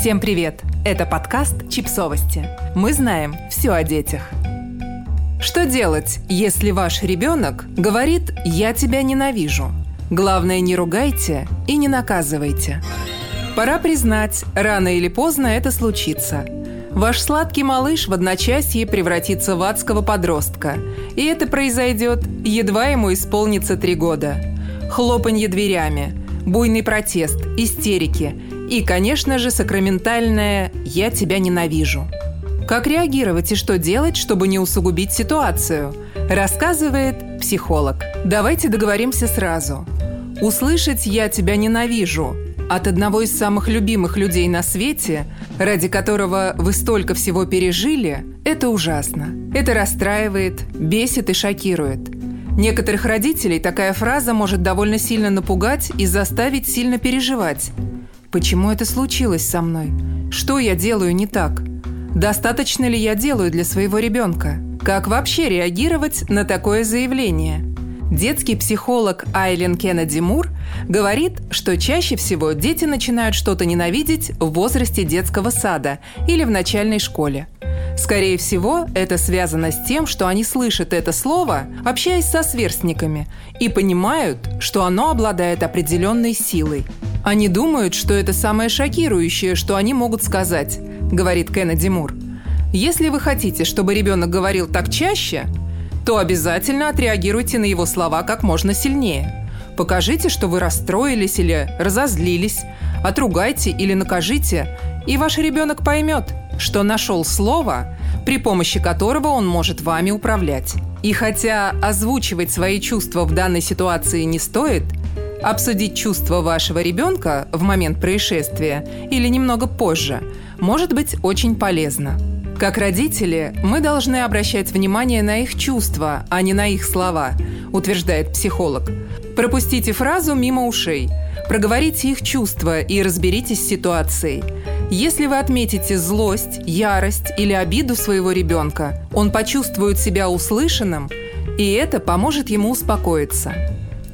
Всем привет! Это подкаст «Чипсовости». Мы знаем все о детях. Что делать, если ваш ребенок говорит «я тебя ненавижу»? Главное, не ругайте и не наказывайте. Пора признать, рано или поздно это случится. Ваш сладкий малыш в одночасье превратится в адского подростка. И это произойдет, едва ему исполнится три года. Хлопанье дверями, буйный протест, истерики – и, конечно же, сакраментальное «я тебя ненавижу». Как реагировать и что делать, чтобы не усугубить ситуацию, рассказывает психолог. Давайте договоримся сразу. Услышать «я тебя ненавижу» от одного из самых любимых людей на свете, ради которого вы столько всего пережили, это ужасно. Это расстраивает, бесит и шокирует. Некоторых родителей такая фраза может довольно сильно напугать и заставить сильно переживать. Почему это случилось со мной? Что я делаю не так? Достаточно ли я делаю для своего ребенка? Как вообще реагировать на такое заявление? Детский психолог Айлен Кеннеди Мур говорит, что чаще всего дети начинают что-то ненавидеть в возрасте детского сада или в начальной школе. Скорее всего, это связано с тем, что они слышат это слово, общаясь со сверстниками, и понимают, что оно обладает определенной силой – они думают, что это самое шокирующее, что они могут сказать, говорит Кеннеди Мур. Если вы хотите, чтобы ребенок говорил так чаще, то обязательно отреагируйте на его слова как можно сильнее. Покажите, что вы расстроились или разозлились, отругайте или накажите, и ваш ребенок поймет, что нашел слово, при помощи которого он может вами управлять. И хотя озвучивать свои чувства в данной ситуации не стоит – Обсудить чувства вашего ребенка в момент происшествия или немного позже может быть очень полезно. Как родители, мы должны обращать внимание на их чувства, а не на их слова, утверждает психолог. Пропустите фразу мимо ушей, проговорите их чувства и разберитесь с ситуацией. Если вы отметите злость, ярость или обиду своего ребенка, он почувствует себя услышанным, и это поможет ему успокоиться.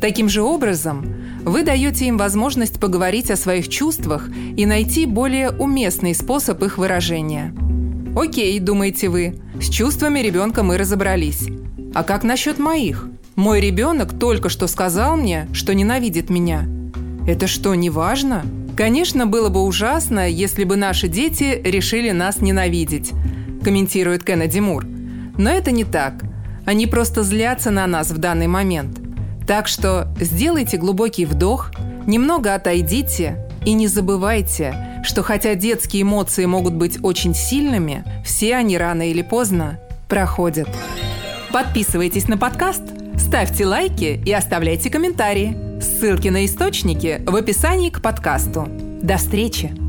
Таким же образом, вы даете им возможность поговорить о своих чувствах и найти более уместный способ их выражения. Окей, думаете вы, с чувствами ребенка мы разобрались. А как насчет моих? Мой ребенок только что сказал мне, что ненавидит меня. Это что, не важно? Конечно, было бы ужасно, если бы наши дети решили нас ненавидеть, комментирует Кеннеди Мур. Но это не так. Они просто злятся на нас в данный момент – так что сделайте глубокий вдох, немного отойдите и не забывайте, что хотя детские эмоции могут быть очень сильными, все они рано или поздно проходят. Подписывайтесь на подкаст, ставьте лайки и оставляйте комментарии. Ссылки на источники в описании к подкасту. До встречи!